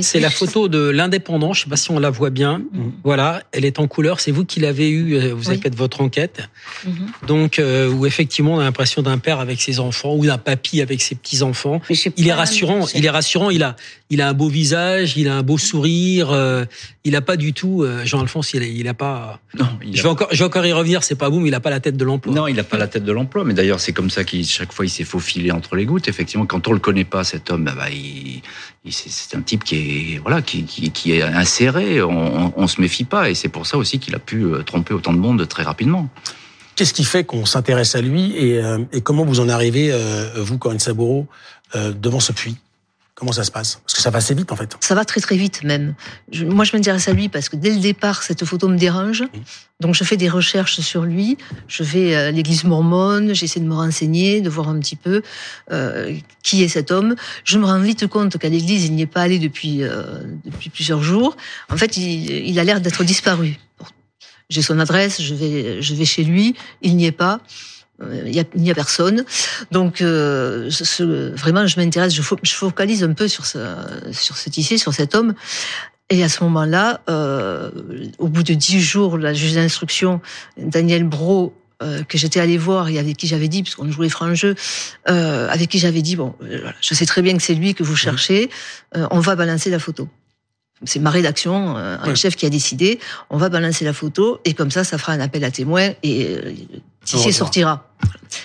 c'est la photo de l'indépendant. Je sais pas si on la voit bien. Mm. Voilà, elle est en couleur. C'est vous qui l'avez eu. Euh, vous avez fait votre enquête. Mm-hmm. Donc, euh, où effectivement, on a l'impression d'un père avec ses enfants ou d'un papy avec ses petits enfants. Il est rassurant. Il est rassurant. Il a, il a un beau visage. Il a un beau sourire. Euh, il a pas du tout. Euh, Jean-Alphonse, il, il a pas. Non. je vais encore, je vais encore y revenir. C'est pas vous, mais il a pas la tête de l'emploi. Non, il a pas la tête de l'emploi. Mais d'ailleurs, c'est comme ça qu'il chaque fois il s'est faufilé entre les gouttes. Effectivement, quand on le connaît pas, cet homme, bah, bah il c'est un type qui est voilà qui, est inséré. On, on, se méfie pas et c'est pour ça aussi qu'il a pu euh, tromper autant de monde très rapidement. Qu'est-ce qui fait qu'on s'intéresse à lui et, euh, comment vous en arrivez, euh, vous, Corinne Saboureau, devant ce puits? Comment ça se passe? Parce que ça va assez vite en fait. Ça va très très vite même. moi je m'intéresse à lui parce que dès le départ cette photo me dérange. Donc je fais des recherches sur lui. Je vais à l'église mormone, j'essaie de me renseigner, de voir un petit peu euh, qui est cet homme. Je me rends vite compte qu'à l'église il n'y est pas allé depuis, euh, depuis plusieurs jours. En fait il, il a l'air d'être disparu. J'ai son adresse, je vais, je vais chez lui, il n'y est pas. Il n'y a, a, personne. Donc, euh, ce, vraiment, je m'intéresse, je, je, focalise un peu sur ce, sur ce tissu, sur cet homme. Et à ce moment-là, euh, au bout de dix jours, la juge d'instruction, Daniel Bro, euh, que j'étais allé voir et avec qui j'avais dit, puisqu'on jouait franc jeu, euh, avec qui j'avais dit, bon, euh, je sais très bien que c'est lui que vous cherchez, euh, on va balancer la photo. C'est ma rédaction, un chef qui a décidé, on va balancer la photo, et comme ça, ça fera un appel à témoins, et Tissier sortira.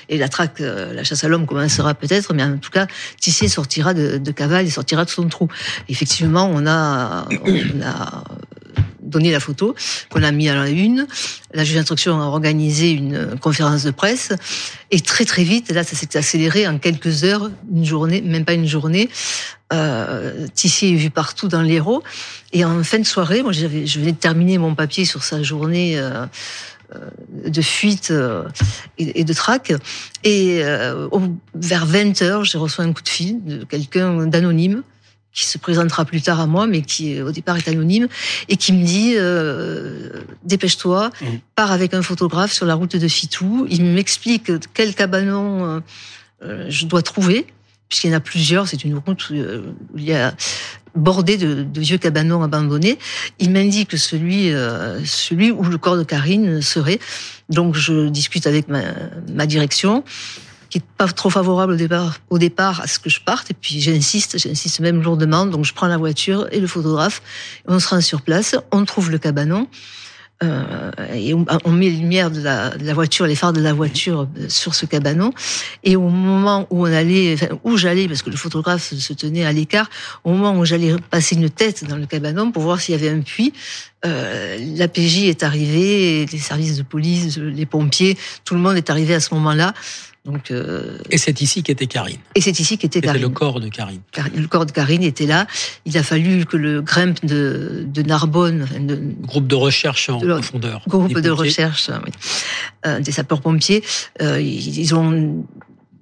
Et la traque, euh, la chasse à l'homme commencera peut-être, mais en tout cas, Tissier sortira de, de cavale et sortira de son trou. Effectivement, on a, on a donné la photo qu'on a mis à la une. La juge d'instruction a organisé une conférence de presse et très très vite, là, ça s'est accéléré en quelques heures, une journée, même pas une journée. Euh, Tissier est vu partout dans l'Hérault. Et en fin de soirée, moi, j'avais, je venais de terminer mon papier sur sa journée. Euh, de fuite euh, et de traque. Et euh, vers 20 heures, j'ai reçu un coup de fil de quelqu'un d'anonyme qui se présentera plus tard à moi, mais qui au départ est anonyme, et qui me dit euh, dépêche-toi, mmh. pars avec un photographe sur la route de Fitou. Il m'explique quel cabanon je dois trouver, puisqu'il y en a plusieurs. C'est une route où il y a bordé de, de, vieux cabanons abandonnés. Il m'indique celui, euh, celui où le corps de Karine serait. Donc je discute avec ma, ma direction qui est pas trop favorable au départ, au départ à ce que je parte. Et puis j'insiste, j'insiste même lourdement. Donc je prends la voiture et le photographe. On se rend sur place, on trouve le cabanon. Euh, et on, met les lumières de la, de la, voiture, les phares de la voiture euh, sur ce cabanon. Et au moment où on allait, enfin, où j'allais, parce que le photographe se tenait à l'écart, au moment où j'allais passer une tête dans le cabanon pour voir s'il y avait un puits, euh, la est arrivée, les services de police, les pompiers, tout le monde est arrivé à ce moment-là. Donc, euh, et c'est ici qu'était Karine. Et c'est ici qu'était Karine. le corps de Karine. Le corps de Karine était là. Il a fallu que le GREMP de, de Narbonne, de, groupe de recherche en profondeur, groupe de recherche oui, euh, des sapeurs-pompiers, euh, ils ont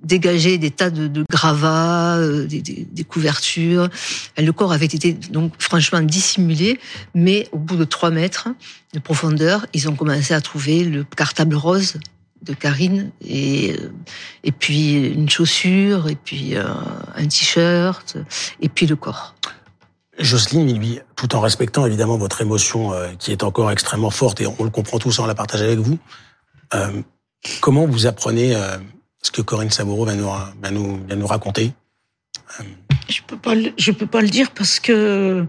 dégagé des tas de, de gravats, des, des, des, couvertures. Le corps avait été donc franchement dissimulé, mais au bout de trois mètres de profondeur, ils ont commencé à trouver le cartable rose de Karine et euh, et puis une chaussure et puis euh, un t-shirt et puis le corps. Jocelyne, lui, tout en respectant évidemment votre émotion euh, qui est encore extrêmement forte et on le comprend tous, on la partage avec vous. Comment vous apprenez ce que Corinne Saboureau va nous, va nous, va nous raconter? Je peux pas, je peux pas le dire parce que,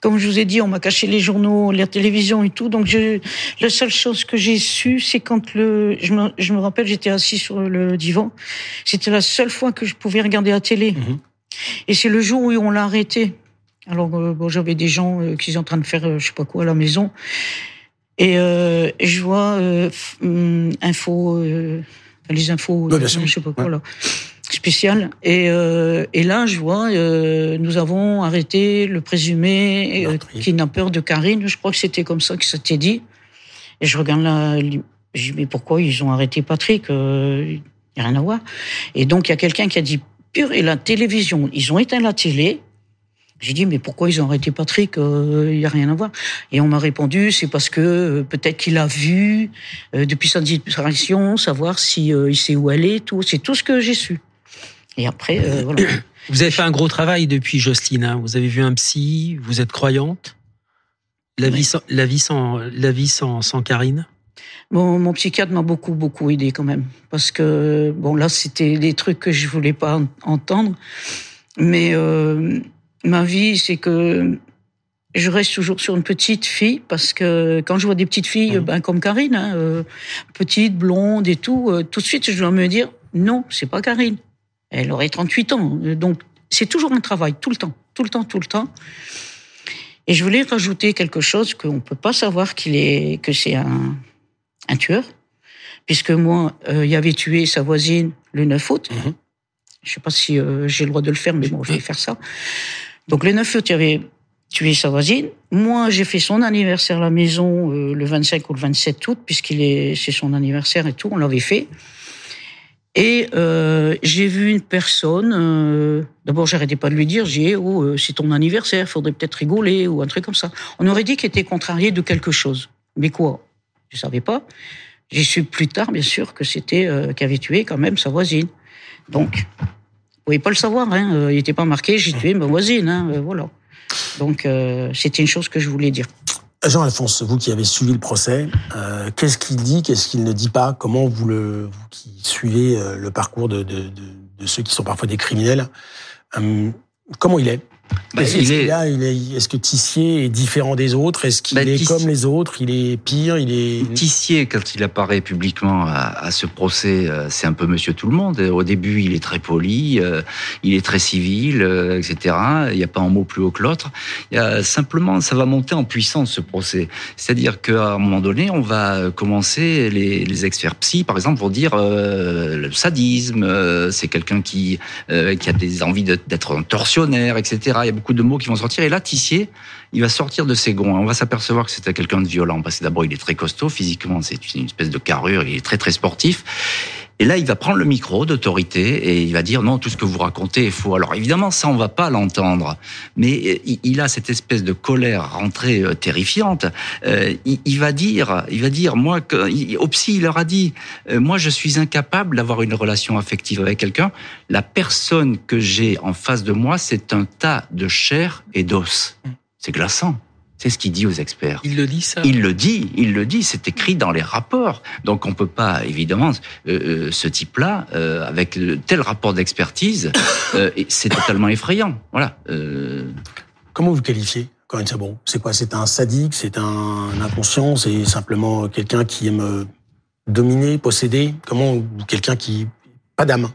comme je vous ai dit, on m'a caché les journaux, la télévision et tout. Donc, je, la seule chose que j'ai su, c'est quand le, je me, je me rappelle, j'étais assis sur le divan. C'était la seule fois que je pouvais regarder la télé. Mhm. Et c'est le jour où on l'a arrêté. Alors, euh, bon, j'avais des gens euh, qui sont en train de faire, euh, je sais pas quoi, à la maison. Et euh, je vois euh, hum, info, les infos, Ouais, je sais pas quoi là, spécial. Et, euh, et là, je vois, euh, nous avons arrêté le présumé euh, qui n'a peur de Karine. Je crois que c'était comme ça que ça t'est dit. Et je regarde là, je dis mais pourquoi ils ont arrêté Patrick Il n'y a rien à voir. Et donc il y a quelqu'un qui a dit pure et la télévision, ils ont éteint la télé. J'ai dit, mais pourquoi ils ont arrêté Patrick Il n'y a rien à voir. Et on m'a répondu, c'est parce que euh, peut-être qu'il a vu, euh, depuis sa disparition, savoir si euh, il sait où elle est, tout. C'est tout ce que j'ai su. Et après, euh, voilà. Vous avez fait un gros travail depuis, Justine. hein. Vous avez vu un psy, vous êtes croyante. La vie, sans, la vie, sans, la vie sans, sans Karine? Mon, mon psychiatre m'a beaucoup, beaucoup aidé quand même. Parce que, bon, là, c'était des trucs que je voulais pas en- entendre. Mais euh, ma vie, c'est que je reste toujours sur une petite fille. Parce que quand je vois des petites filles, ben, comme Karine, hein, euh, petites, blondes et tout, euh, tout de suite, je dois me dire, non, c'est pas Karine. Elle aurait 38 ans. Euh, Donc, c'est toujours un travail, tout le temps, tout le temps, tout le temps. Et je voulais rajouter quelque chose qu'on ne peut pas savoir qu'il est, que c'est un, un tueur, puisque moi, euh, il avait tué sa voisine le 9 août. Je sais pas si euh, j'ai le droit de le faire, mais bon, je vais faire ça. Donc le 9 août, il avait tué sa voisine. Moi, j'ai fait son anniversaire à la maison euh, le 25 ou le 27 août, puisqu'il est, c'est son anniversaire et tout, on l'avait fait. Et euh, j'ai vu une personne. euh, D'abord, j'arrêtais pas de lui dire, j'ai oh, euh, c'est ton anniversaire, faudrait peut-être rigoler ou un truc comme ça. On aurait dit qu'il était contrarié de quelque chose. Mais quoi? Je savais pas. J'ai su plus tard, bien sûr, que c'était euh, qui avait tué quand même sa voisine. Donc, vous pouvez pas le savoir. Hein, euh, il était pas marqué, j'ai tué ma voisine. Hein, voilà. Donc, c'était une chose que je voulais dire. Jean-Alphonse, vous qui avez suivi le procès, euh, qu'est-ce qu'il dit, qu'est-ce qu'il ne dit pas? Comment vous, le, vous qui suivez euh, le parcours de, ceux qui sont parfois des criminels, euh, comment il est? Bah, Est-ce il qu'il est- a- il est, est-ce que Tissier est différent des autres? Est-ce qu'il Bah, est Tissier- comme les autres? Il est pire Il est Tissier, quand il apparaît publiquement à, à ce procès, euh, c'est un peu Monsieur Tout le Monde. Au début, il est très poli, euh, il est très civil, euh, etc. Il n'y a pas un mot plus haut que l'autre. Il y a simplement, ça va monter en puissance ce procès. C'est-à-dire qu'à un moment donné, on va commencer les, les experts psy, par exemple, vont dire euh, le sadisme, euh, c'est quelqu'un qui euh, qui a des envies de- d'être un tortionnaire, etc. Il y a beaucoup de mots qui vont sortir. Et là, Tissier, il va sortir de ses gonds. On va s'apercevoir que c'était quelqu'un de violent. Parce que d'abord, il est très costaud physiquement, c'est une espèce de carrure, il est très très sportif. Et là, il va prendre le micro d'autorité et il va dire non, tout ce que vous racontez est faux. Alors évidemment, ça, on va pas l'entendre, mais euh, il- a cette espèce de colère rentrée euh, terrifiante. Euh, il, va dire, il va dire, moi, que, il- au psy, il leur a dit, moi, je suis incapable d'avoir une relation affective avec quelqu'un. La personne que j'ai en face de moi, c'est un tas de chair et d'os. C'est glaçant. C'est ce qu'il dit aux experts. Il le dit ça Il le dit, il le dit, c'est écrit dans les rapports. Donc on peut pas, évidemment, euh, euh, ce type-là, euh, avec tel rapport d'expertise, euh, c'est totalement effrayant. Voilà. Euh, Comment vous le qualifiez, Corinne Sabon C'est quoi? C'est un sadique C'est un inconscient C'est simplement quelqu'un qui aime dominer, posséder? Comment ou quelqu'un qui pas d'âme?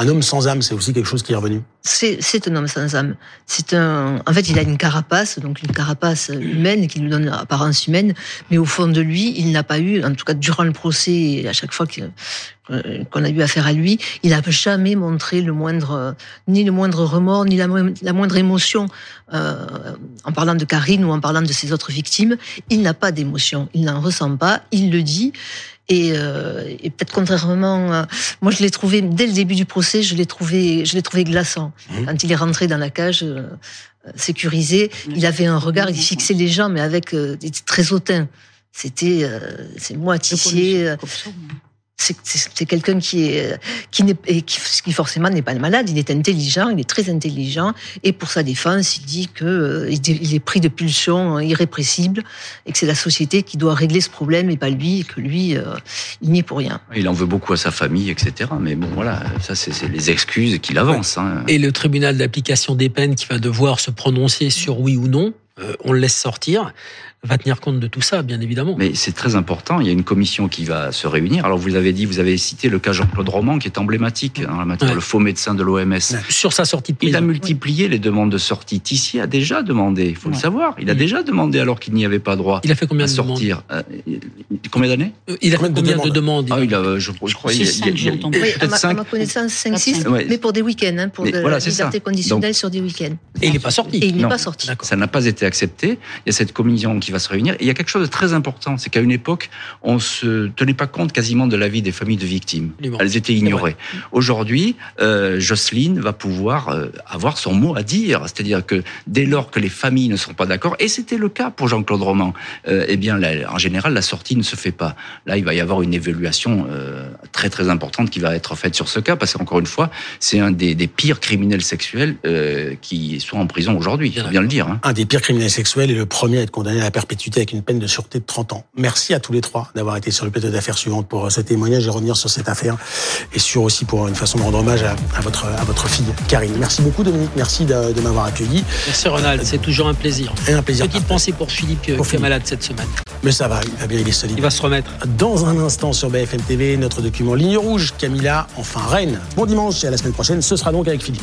Un homme sans âme, c'est aussi quelque chose qui est revenu. C'est un homme sans âme. C'est un. En fait, il a une carapace, donc une carapace humaine qui lui donne l'apparence humaine, mais au fond de lui, il n'a pas eu, en tout cas durant le procès, et à chaque fois qu'on a eu affaire à lui, il n'a jamais montré le moindre, ni le moindre remords, ni la moindre émotion. Euh, en parlant de Karine ou en parlant de ses autres victimes, il n'a pas d'émotion, il n'en ressent pas, il le dit. Et, euh, et peut-être contrairement, à- moi je l'ai trouvé dès le début du procès, je l'ai trouvé, je l'ai trouvé glaçant. Quand il est rentré dans la cage euh, sécurisée, il avait un regard, il fixait les gens, mais avec euh, il était très hautain. C'était, euh, c'est moi Tissier. C'est quelqu'un qui est qui n'est qui, forcément n'est pas malade. Il est intelligent, il est très intelligent, et pour sa défense, il dit que euh, il est pris de pulsions irrépressibles et que c'est la société qui doit régler ce problème et pas lui, et que lui, euh, il n'y est pour rien. Il en veut beaucoup à sa famille, etc. Mais bon, voilà, ça c'est les excuses qu'il avance. Hein. Et le tribunal d'application des peines qui va devoir se prononcer sur oui ou non, euh, on le laisse sortir va tenir compte de tout ça, bien évidemment. Mais c'est très important. Il y a une commission qui va se réunir. Alors, vous avez dit, vous avez cité le cas Jean-Claude Roman, qui est emblématique en la matière, le faux médecin de l'OMS. Sur sa sortie de prison. Il a multiplié les demandes de sortie. Tissier a déjà demandé, il faut le savoir. Il a déjà demandé alors qu'il n'y avait pas droit il a fait combien à de sortir. Euh, combien d'années euh, Il a fait combien de demandes, Ah, il a, je, crois, il y a, peut-être 5. À ma connaissance, 5-6, mais pour des week-ends, hein, pour de la liberté conditionnelle sur des week-ends. Et il n'est pas sorti. Et il n'est pas sorti. Ça n'a pas été accepté. Il y a cette commission qui va se réunir. Et il y a quelque chose de très important, c'est qu'à une époque, on se tenait pas compte quasiment de la vie des familles de victimes. Elles étaient ignorées. Aujourd'hui, euh, Jocelyne va pouvoir euh, avoir son mot à dire, c'est-à-dire que dès lors que les familles ne sont pas d'accord, et c'était le cas pour Jean-Claude Roman, euh, eh bien, en général, la sortie ne se fait pas. Là, il va y avoir une évaluation euh, très très importante qui va être faite sur ce cas, parce qu'encore une fois, c'est un des, des, pires criminels sexuels euh, qui sont en prison aujourd'hui. Faut bien le dire. Hein. Un des pires criminels sexuels et le premier à être condamné à la perpétuité avec une peine de sûreté de 30 ans. Merci à tous les trois d'avoir été sur le plateau d'affaires suivante pour euh, ce témoignage et revenir sur cette affaire et sur aussi pour une façon de rendre hommage à, votre, à votre fille Karine. Merci beaucoup Dominique, merci de, de m'avoir accueilli. Merci Ronald, c'est toujours un plaisir. Et un plaisir. Petite pensée pour Philippe qui est malade cette semaine. Mais ça va, il va bien, il est solide. Il va se remettre. Dans un instant sur BFM TV, notre document Ligne Rouge, Camilla, enfin reine. Bon dimanche et à la semaine prochaine, ce sera donc avec Philippe.